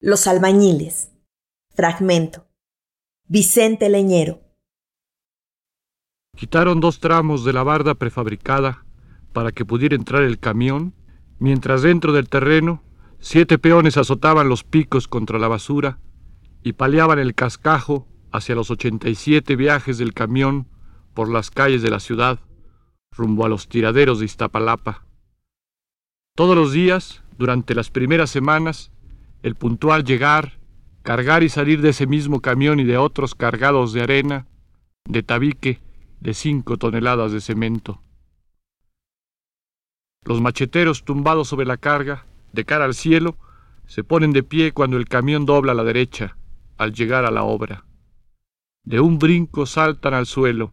Los albañiles. Fragmento. Vicente Leñero. Quitaron dos tramos de la barda prefabricada para que pudiera entrar el camión, mientras dentro del terreno siete peones azotaban los picos contra la basura y paleaban el cascajo hacia los 87 viajes del camión por las calles de la ciudad, rumbo a los tiraderos de Iztapalapa. Todos los días, durante las primeras semanas, el puntual llegar, cargar y salir de ese mismo camión y de otros cargados de arena, de tabique, de cinco toneladas de cemento. Los macheteros tumbados sobre la carga, de cara al cielo, se ponen de pie cuando el camión dobla a la derecha, al llegar a la obra. De un brinco saltan al suelo,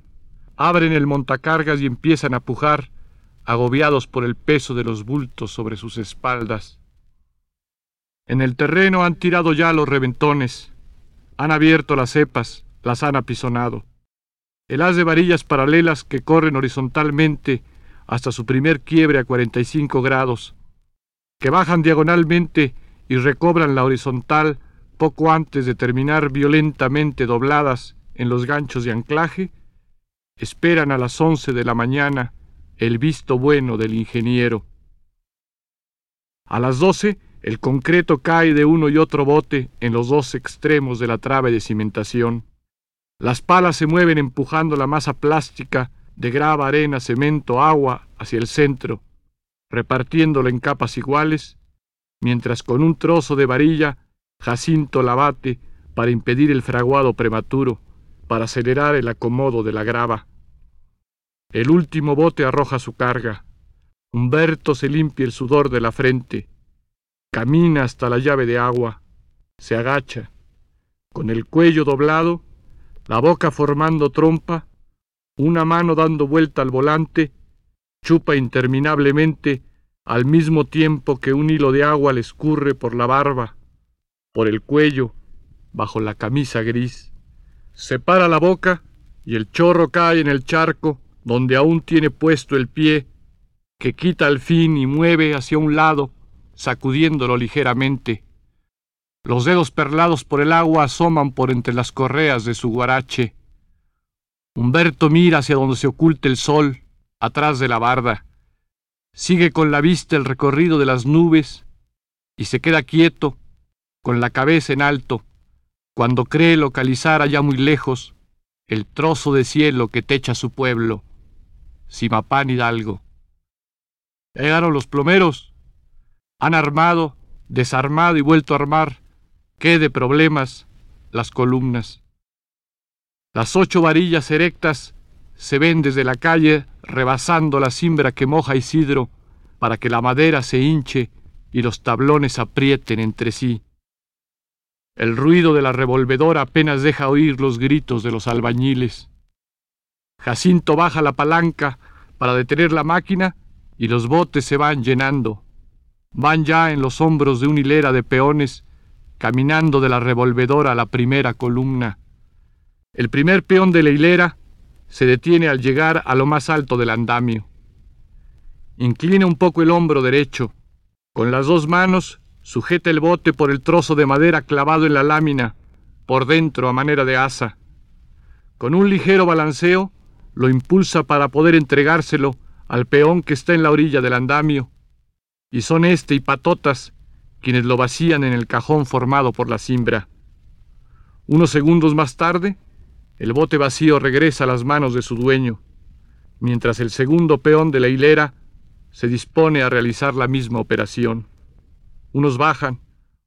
abren el montacargas y empiezan a pujar, agobiados por el peso de los bultos sobre sus espaldas. En el terreno han tirado ya los reventones, han abierto las cepas, las han apisonado. El haz de varillas paralelas que corren horizontalmente hasta su primer quiebre a 45 grados, que bajan diagonalmente y recobran la horizontal poco antes de terminar violentamente dobladas en los ganchos de anclaje, esperan a las once de la mañana el visto bueno del ingeniero. A las doce el concreto cae de uno y otro bote en los dos extremos de la trave de cimentación. Las palas se mueven empujando la masa plástica de grava, arena, cemento, agua hacia el centro, repartiéndola en capas iguales, mientras con un trozo de varilla Jacinto la bate para impedir el fraguado prematuro, para acelerar el acomodo de la grava. El último bote arroja su carga. Humberto se limpia el sudor de la frente Camina hasta la llave de agua, se agacha, con el cuello doblado, la boca formando trompa, una mano dando vuelta al volante, chupa interminablemente al mismo tiempo que un hilo de agua le escurre por la barba, por el cuello, bajo la camisa gris. Separa la boca y el chorro cae en el charco donde aún tiene puesto el pie, que quita al fin y mueve hacia un lado sacudiéndolo ligeramente. Los dedos perlados por el agua asoman por entre las correas de su guarache. Humberto mira hacia donde se oculta el sol, atrás de la barda. Sigue con la vista el recorrido de las nubes y se queda quieto, con la cabeza en alto, cuando cree localizar allá muy lejos el trozo de cielo que techa su pueblo, Simapán Hidalgo. Llegaron los plomeros, han armado, desarmado y vuelto a armar, qué de problemas, las columnas. Las ocho varillas erectas se ven desde la calle rebasando la cimbra que moja Isidro para que la madera se hinche y los tablones aprieten entre sí. El ruido de la revolvedora apenas deja oír los gritos de los albañiles. Jacinto baja la palanca para detener la máquina y los botes se van llenando van ya en los hombros de una hilera de peones, caminando de la revolvedora a la primera columna. El primer peón de la hilera se detiene al llegar a lo más alto del andamio. Inclina un poco el hombro derecho. Con las dos manos sujeta el bote por el trozo de madera clavado en la lámina, por dentro a manera de asa. Con un ligero balanceo, lo impulsa para poder entregárselo al peón que está en la orilla del andamio y son este y patotas quienes lo vacían en el cajón formado por la cimbra. Unos segundos más tarde, el bote vacío regresa a las manos de su dueño, mientras el segundo peón de la hilera se dispone a realizar la misma operación. Unos bajan,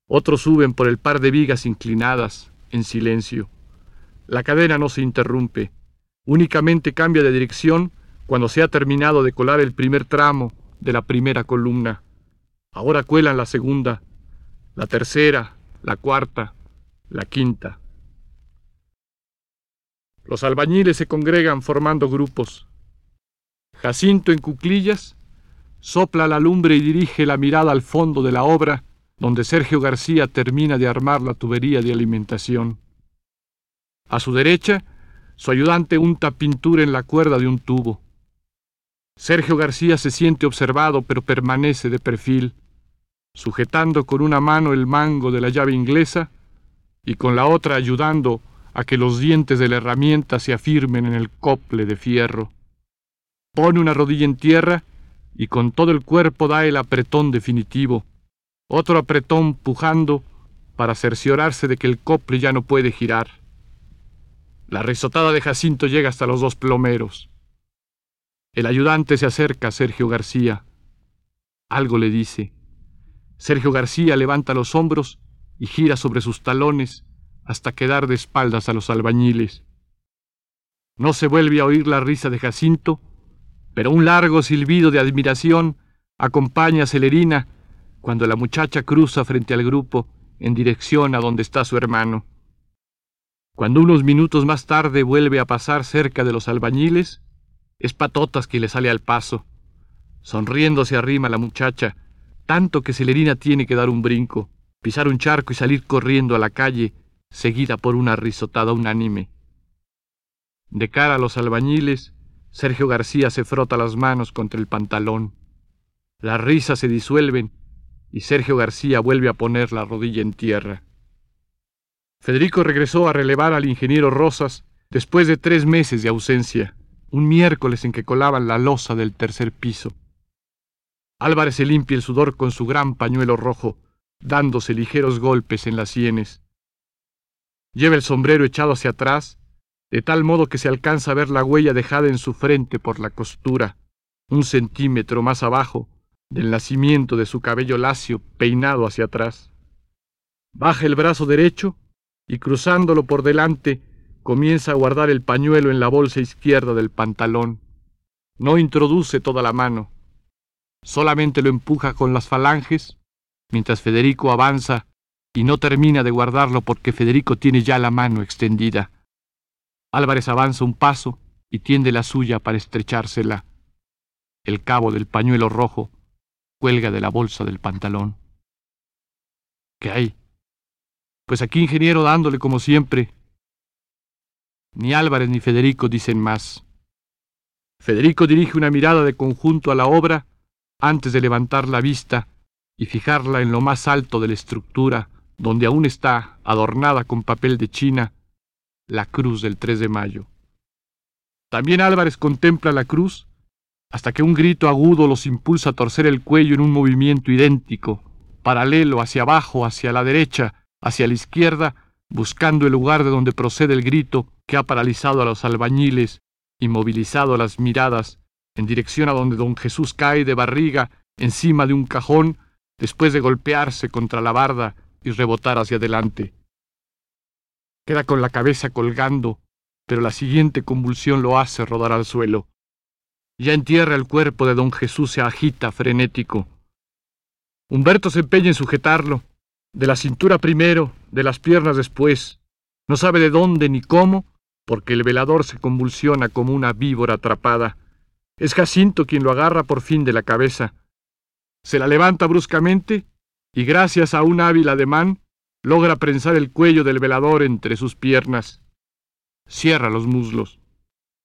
otros suben por el par de vigas inclinadas, en silencio. La cadena no se interrumpe, únicamente cambia de dirección cuando se ha terminado de colar el primer tramo de la primera columna. Ahora cuelan la segunda, la tercera, la cuarta, la quinta. Los albañiles se congregan formando grupos. Jacinto en cuclillas sopla la lumbre y dirige la mirada al fondo de la obra donde Sergio García termina de armar la tubería de alimentación. A su derecha, su ayudante unta pintura en la cuerda de un tubo. Sergio García se siente observado pero permanece de perfil sujetando con una mano el mango de la llave inglesa y con la otra ayudando a que los dientes de la herramienta se afirmen en el cople de fierro. Pone una rodilla en tierra y con todo el cuerpo da el apretón definitivo, otro apretón pujando para cerciorarse de que el cople ya no puede girar. La risotada de Jacinto llega hasta los dos plomeros. El ayudante se acerca a Sergio García. Algo le dice. Sergio García levanta los hombros y gira sobre sus talones hasta quedar de espaldas a los albañiles. No se vuelve a oír la risa de Jacinto, pero un largo silbido de admiración acompaña a Celerina cuando la muchacha cruza frente al grupo en dirección a donde está su hermano. Cuando unos minutos más tarde vuelve a pasar cerca de los albañiles, es Patotas que le sale al paso. Sonriendo se arrima la muchacha, tanto que Celerina tiene que dar un brinco pisar un charco y salir corriendo a la calle, seguida por una risotada unánime. De cara a los albañiles, Sergio García se frota las manos contra el pantalón. Las risas se disuelven y Sergio García vuelve a poner la rodilla en tierra. Federico regresó a relevar al ingeniero Rosas después de tres meses de ausencia, un miércoles en que colaban la losa del tercer piso. Álvarez se limpia el sudor con su gran pañuelo rojo dándose ligeros golpes en las sienes. Lleva el sombrero echado hacia atrás, de tal modo que se alcanza a ver la huella dejada en su frente por la costura, un centímetro más abajo del nacimiento de su cabello lacio peinado hacia atrás. Baja el brazo derecho y cruzándolo por delante comienza a guardar el pañuelo en la bolsa izquierda del pantalón. No introduce toda la mano, solamente lo empuja con las falanges mientras Federico avanza y no termina de guardarlo porque Federico tiene ya la mano extendida. Álvarez avanza un paso y tiende la suya para estrechársela. El cabo del pañuelo rojo cuelga de la bolsa del pantalón. ¿Qué hay? Pues aquí ingeniero dándole como siempre. Ni Álvarez ni Federico dicen más. Federico dirige una mirada de conjunto a la obra antes de levantar la vista y fijarla en lo más alto de la estructura, donde aún está, adornada con papel de China, la cruz del 3 de mayo. También Álvarez contempla la cruz hasta que un grito agudo los impulsa a torcer el cuello en un movimiento idéntico, paralelo hacia abajo, hacia la derecha, hacia la izquierda, buscando el lugar de donde procede el grito que ha paralizado a los albañiles y movilizado las miradas en dirección a donde don Jesús cae de barriga encima de un cajón después de golpearse contra la barda y rebotar hacia adelante. Queda con la cabeza colgando, pero la siguiente convulsión lo hace rodar al suelo. Ya en tierra el cuerpo de don Jesús se agita frenético. Humberto se empeña en sujetarlo, de la cintura primero, de las piernas después. No sabe de dónde ni cómo, porque el velador se convulsiona como una víbora atrapada. Es Jacinto quien lo agarra por fin de la cabeza se la levanta bruscamente y gracias a un hábil ademán logra prensar el cuello del velador entre sus piernas. Cierra los muslos.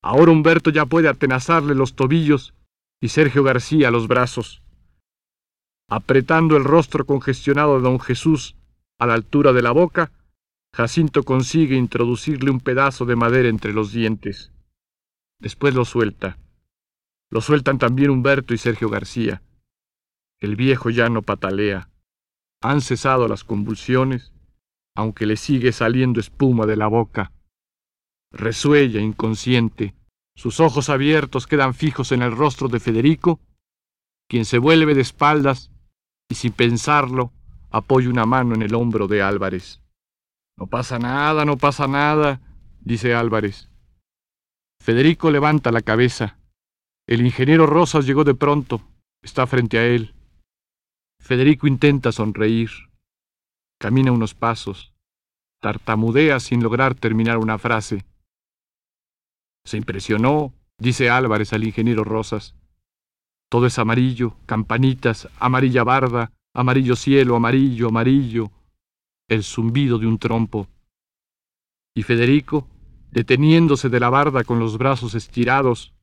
Ahora Humberto ya puede atenazarle los tobillos y Sergio García los brazos. Apretando el rostro congestionado de don Jesús a la altura de la boca, Jacinto consigue introducirle un pedazo de madera entre los dientes. Después lo suelta. Lo sueltan también Humberto y Sergio García. El viejo ya no patalea. Han cesado las convulsiones, aunque le sigue saliendo espuma de la boca. Resuella inconsciente. Sus ojos abiertos quedan fijos en el rostro de Federico, quien se vuelve de espaldas y sin pensarlo apoya una mano en el hombro de Álvarez. No pasa nada, no pasa nada, dice Álvarez. Federico levanta la cabeza. El ingeniero Rosas llegó de pronto. Está frente a él. Federico intenta sonreír. Camina unos pasos. Tartamudea sin lograr terminar una frase. Se impresionó, dice Álvarez al ingeniero Rosas. Todo es amarillo, campanitas, amarilla barda, amarillo cielo, amarillo, amarillo, el zumbido de un trompo. Y Federico, deteniéndose de la barda con los brazos estirados,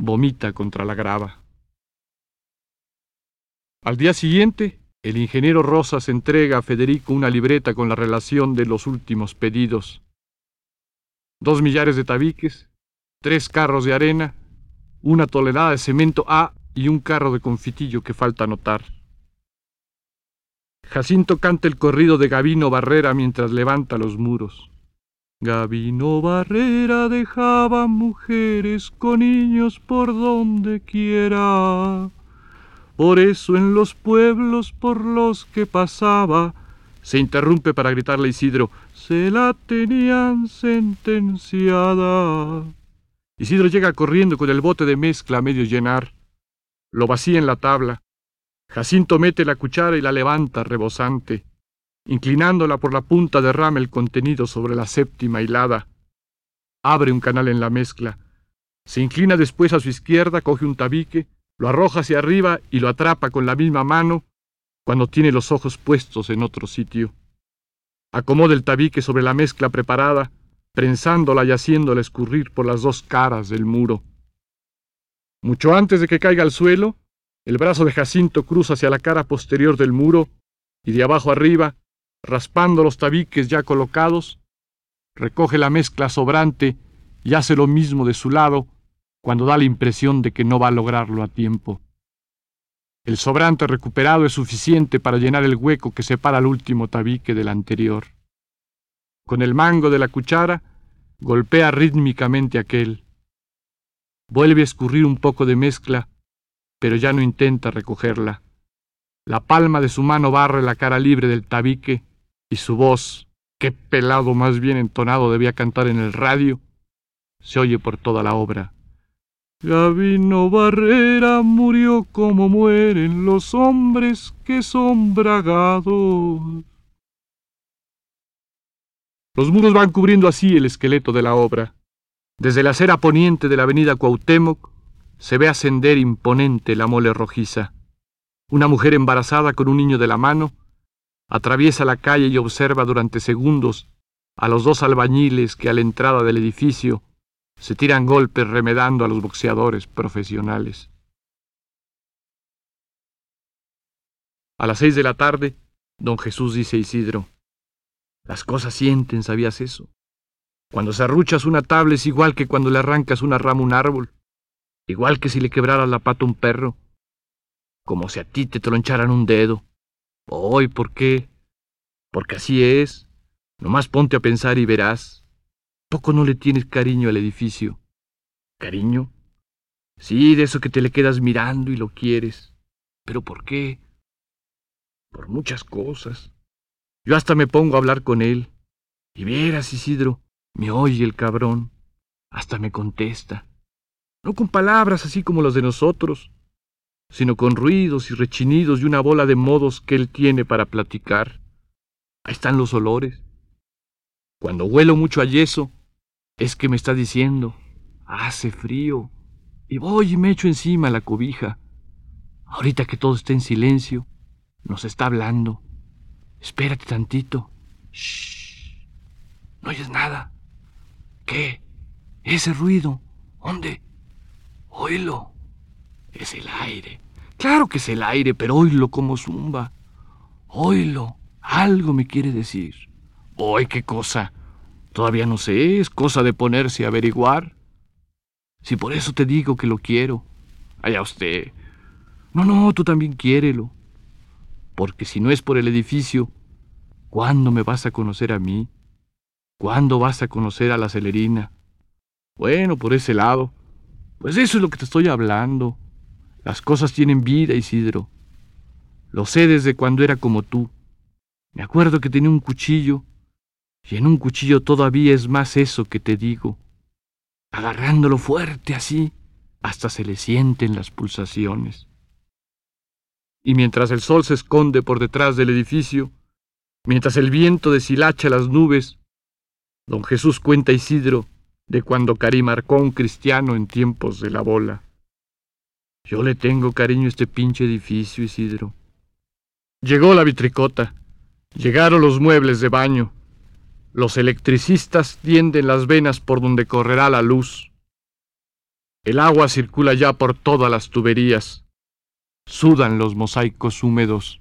vomita contra la grava. Al día siguiente, el ingeniero Rosas entrega a Federico una libreta con la relación de los últimos pedidos. Dos millares de tabiques, tres carros de arena, una tonelada de cemento A y un carro de confitillo que falta anotar. Jacinto canta el corrido de Gavino Barrera mientras levanta los muros. Gavino Barrera dejaba mujeres con niños por donde quiera. Por eso en los pueblos por los que pasaba, se interrumpe para gritarle Isidro, se la tenían sentenciada. Isidro llega corriendo con el bote de mezcla a medio llenar. Lo vacía en la tabla. Jacinto mete la cuchara y la levanta rebosante, inclinándola por la punta derrama el contenido sobre la séptima hilada. Abre un canal en la mezcla. Se inclina después a su izquierda, coge un tabique, lo arroja hacia arriba y lo atrapa con la misma mano cuando tiene los ojos puestos en otro sitio. Acomoda el tabique sobre la mezcla preparada, prensándola y haciéndola escurrir por las dos caras del muro. Mucho antes de que caiga al suelo, el brazo de Jacinto cruza hacia la cara posterior del muro y de abajo arriba, raspando los tabiques ya colocados, recoge la mezcla sobrante y hace lo mismo de su lado cuando da la impresión de que no va a lograrlo a tiempo. El sobrante recuperado es suficiente para llenar el hueco que separa el último tabique del anterior. Con el mango de la cuchara, golpea rítmicamente aquel. Vuelve a escurrir un poco de mezcla, pero ya no intenta recogerla. La palma de su mano barre la cara libre del tabique y su voz, qué pelado más bien entonado debía cantar en el radio, se oye por toda la obra. Gavino Barrera murió como mueren los hombres que son bragados. Los muros van cubriendo así el esqueleto de la obra. Desde la acera poniente de la avenida Cuauhtémoc se ve ascender imponente la mole rojiza. Una mujer embarazada con un niño de la mano atraviesa la calle y observa durante segundos a los dos albañiles que a la entrada del edificio se tiran golpes remedando a los boxeadores profesionales. A las seis de la tarde, don Jesús dice a Isidro, las cosas sienten, ¿sabías eso? Cuando arruchas una tabla es igual que cuando le arrancas una rama a un árbol, igual que si le quebraras la pata a un perro, como si a ti te troncharan un dedo. Hoy, ¿por qué? Porque así es. Nomás ponte a pensar y verás. ¿Poco no le tienes cariño al edificio? ¿Cariño? Sí, de eso que te le quedas mirando y lo quieres. ¿Pero por qué? Por muchas cosas. Yo hasta me pongo a hablar con él. Y vieras, Isidro, me oye el cabrón. Hasta me contesta. No con palabras así como las de nosotros, sino con ruidos y rechinidos y una bola de modos que él tiene para platicar. Ahí están los olores. Cuando huelo mucho a yeso, es que me está diciendo, hace frío, y voy y me echo encima la cobija. Ahorita que todo está en silencio, nos está hablando. Espérate tantito. Shh. No oyes nada. ¿Qué? Ese ruido. ¿Dónde? Oílo. Es el aire. Claro que es el aire, pero oílo como zumba. Oílo. Algo me quiere decir. ¡Ay, qué cosa! Todavía no sé, es cosa de ponerse a averiguar. Si por eso te digo que lo quiero. Allá usted. No, no, tú también quiérelo. Porque si no es por el edificio, ¿cuándo me vas a conocer a mí? ¿Cuándo vas a conocer a la celerina? Bueno, por ese lado. Pues eso es lo que te estoy hablando. Las cosas tienen vida, Isidro. Lo sé desde cuando era como tú. Me acuerdo que tenía un cuchillo y en un cuchillo todavía es más eso que te digo. Agarrándolo fuerte así, hasta se le sienten las pulsaciones. Y mientras el sol se esconde por detrás del edificio, mientras el viento deshilacha las nubes, don Jesús cuenta Isidro de cuando Cari marcó un cristiano en tiempos de la bola. Yo le tengo cariño a este pinche edificio, Isidro. Llegó la vitricota, llegaron los muebles de baño, los electricistas tienden las venas por donde correrá la luz. El agua circula ya por todas las tuberías. Sudan los mosaicos húmedos.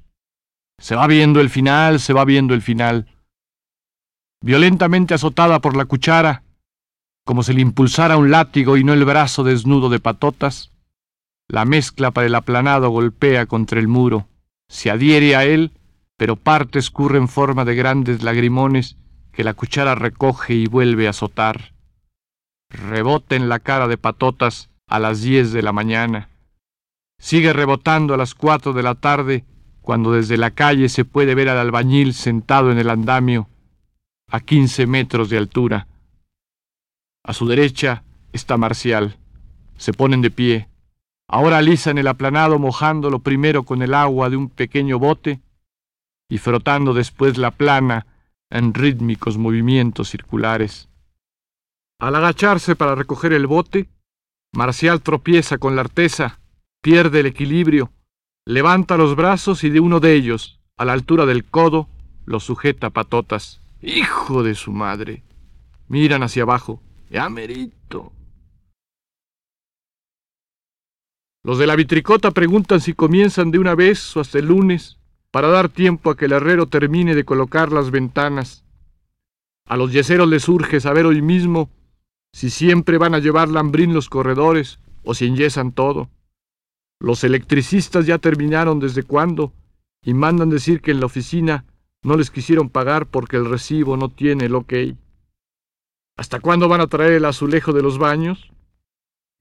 Se va viendo el final, se va viendo el final. Violentamente azotada por la cuchara, como si le impulsara un látigo y no el brazo desnudo de patotas, la mezcla para el aplanado golpea contra el muro, se adhiere a él, pero parte escurre en forma de grandes lagrimones que la cuchara recoge y vuelve a azotar. Rebota en la cara de patotas a las diez de la mañana. Sigue rebotando a las cuatro de la tarde cuando desde la calle se puede ver al albañil sentado en el andamio a quince metros de altura. A su derecha está Marcial. Se ponen de pie. Ahora alisan el aplanado mojándolo primero con el agua de un pequeño bote y frotando después la plana en rítmicos movimientos circulares. Al agacharse para recoger el bote, Marcial tropieza con la artesa, pierde el equilibrio levanta los brazos y de uno de ellos, a la altura del codo, lo sujeta patotas. ¡Hijo de su madre! Miran hacia abajo. ¡Ya merito! Los de la vitricota preguntan si comienzan de una vez o hasta el lunes, para dar tiempo a que el herrero termine de colocar las ventanas. A los yeseros les surge saber hoy mismo si siempre van a llevar lambrín los corredores o si enyesan todo. Los electricistas ya terminaron desde cuándo y mandan decir que en la oficina no les quisieron pagar porque el recibo no tiene el ok. ¿Hasta cuándo van a traer el azulejo de los baños?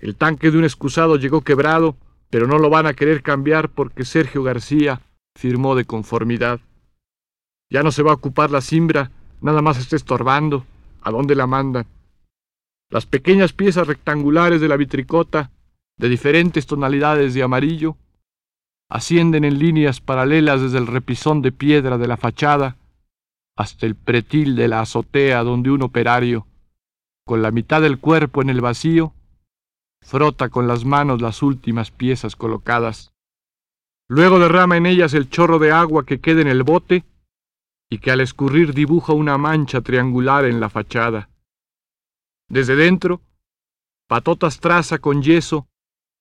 El tanque de un excusado llegó quebrado, pero no lo van a querer cambiar porque Sergio García firmó de conformidad. Ya no se va a ocupar la cimbra, nada más está estorbando. ¿A dónde la mandan? Las pequeñas piezas rectangulares de la vitricota de diferentes tonalidades de amarillo, ascienden en líneas paralelas desde el repisón de piedra de la fachada hasta el pretil de la azotea donde un operario, con la mitad del cuerpo en el vacío, frota con las manos las últimas piezas colocadas. Luego derrama en ellas el chorro de agua que queda en el bote y que al escurrir dibuja una mancha triangular en la fachada. Desde dentro, Patotas traza con yeso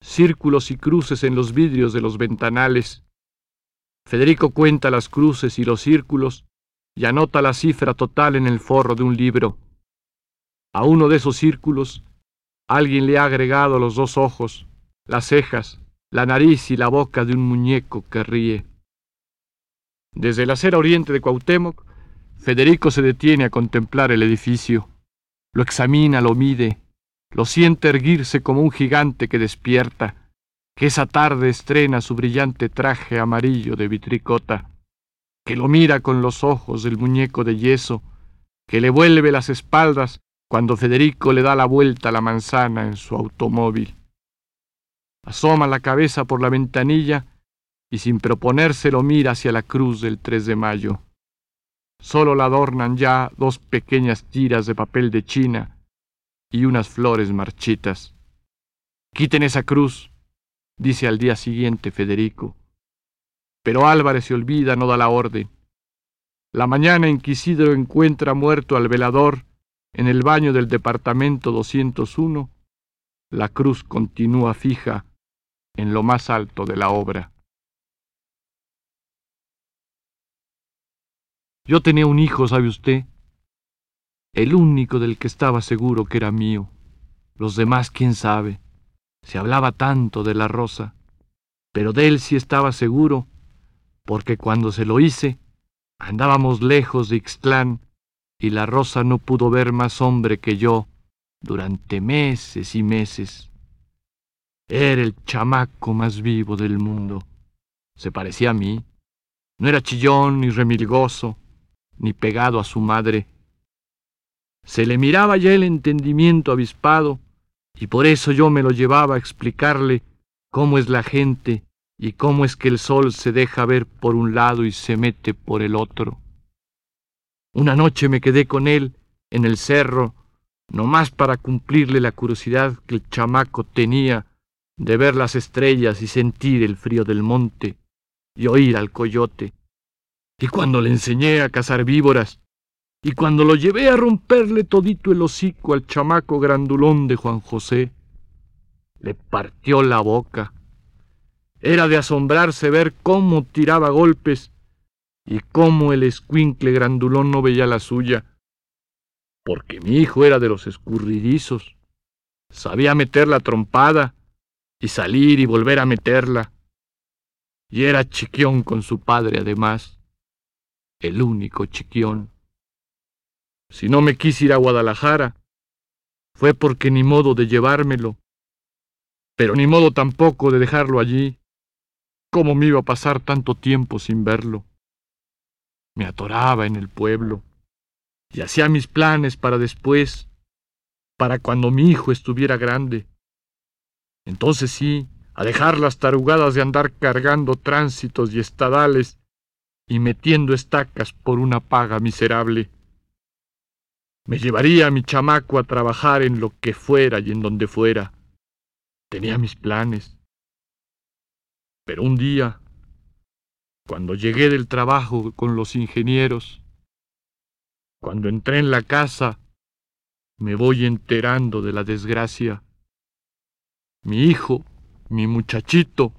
círculos y cruces en los vidrios de los ventanales. Federico cuenta las cruces y los círculos y anota la cifra total en el forro de un libro. A uno de esos círculos alguien le ha agregado los dos ojos, las cejas, la nariz y la boca de un muñeco que ríe. Desde la acera oriente de Cuauhtémoc, Federico se detiene a contemplar el edificio. Lo examina, lo mide, lo siente erguirse como un gigante que despierta, que esa tarde estrena su brillante traje amarillo de vitricota, que lo mira con los ojos del muñeco de yeso, que le vuelve las espaldas cuando Federico le da la vuelta a la manzana en su automóvil. Asoma la cabeza por la ventanilla y sin proponérselo mira hacia la cruz del 3 de mayo. Solo la adornan ya dos pequeñas tiras de papel de China y unas flores marchitas. Quiten esa cruz, dice al día siguiente Federico. Pero Álvarez se olvida, no da la orden. La mañana Inquisidro encuentra muerto al velador en el baño del departamento 201. La cruz continúa fija en lo más alto de la obra. Yo tenía un hijo, ¿sabe usted? el único del que estaba seguro que era mío. Los demás, quién sabe. Se hablaba tanto de la rosa, pero de él sí estaba seguro, porque cuando se lo hice, andábamos lejos de Ixtlán y la rosa no pudo ver más hombre que yo durante meses y meses. Era el chamaco más vivo del mundo. Se parecía a mí. No era chillón ni remilgoso, ni pegado a su madre se le miraba ya el entendimiento avispado, y por eso yo me lo llevaba a explicarle cómo es la gente y cómo es que el sol se deja ver por un lado y se mete por el otro. Una noche me quedé con él en el cerro, no más para cumplirle la curiosidad que el chamaco tenía de ver las estrellas y sentir el frío del monte y oír al coyote. Y cuando le enseñé a cazar víboras, y cuando lo llevé a romperle todito el hocico al chamaco grandulón de Juan José, le partió la boca. Era de asombrarse ver cómo tiraba golpes y cómo el escuincle grandulón no veía la suya, porque mi hijo era de los escurridizos, sabía meter la trompada y salir y volver a meterla, y era chiquión con su padre además, el único chiquión. Si no me quise ir a Guadalajara, fue porque ni modo de llevármelo, pero ni modo tampoco de dejarlo allí. ¿Cómo me iba a pasar tanto tiempo sin verlo? Me atoraba en el pueblo y hacía mis planes para después, para cuando mi hijo estuviera grande. Entonces sí, a dejar las tarugadas de andar cargando tránsitos y estadales y metiendo estacas por una paga miserable. Me llevaría a mi chamaco a trabajar en lo que fuera y en donde fuera. Tenía mis planes. Pero un día, cuando llegué del trabajo con los ingenieros, cuando entré en la casa, me voy enterando de la desgracia. Mi hijo, mi muchachito,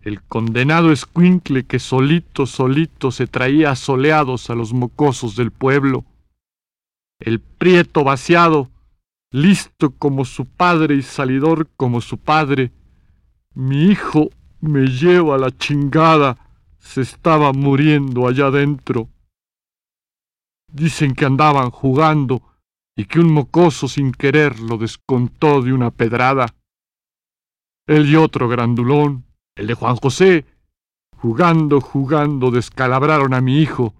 el condenado escuincle que solito, solito se traía soleados a los mocosos del pueblo, el prieto vaciado, listo como su padre y salidor como su padre. Mi hijo me lleva a la chingada, se estaba muriendo allá dentro. Dicen que andaban jugando y que un mocoso sin querer lo descontó de una pedrada. Él y otro grandulón, el de Juan José, jugando, jugando, descalabraron a mi hijo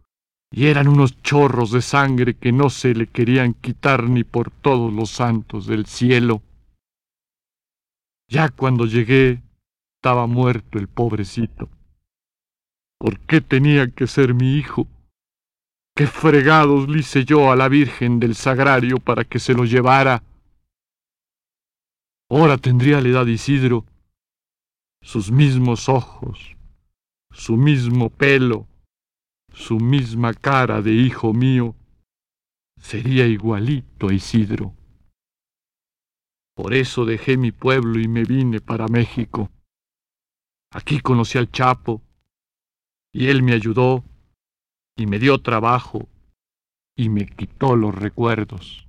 y eran unos chorros de sangre que no se le querían quitar ni por todos los santos del cielo. Ya cuando llegué, estaba muerto el pobrecito. ¿Por qué tenía que ser mi hijo? ¿Qué fregados le hice yo a la Virgen del Sagrario para que se lo llevara? Ahora tendría la edad Isidro, sus mismos ojos, su mismo pelo, su misma cara de hijo mío, sería igualito a Isidro. Por eso dejé mi pueblo y me vine para México. Aquí conocí al Chapo, y él me ayudó, y me dio trabajo, y me quitó los recuerdos.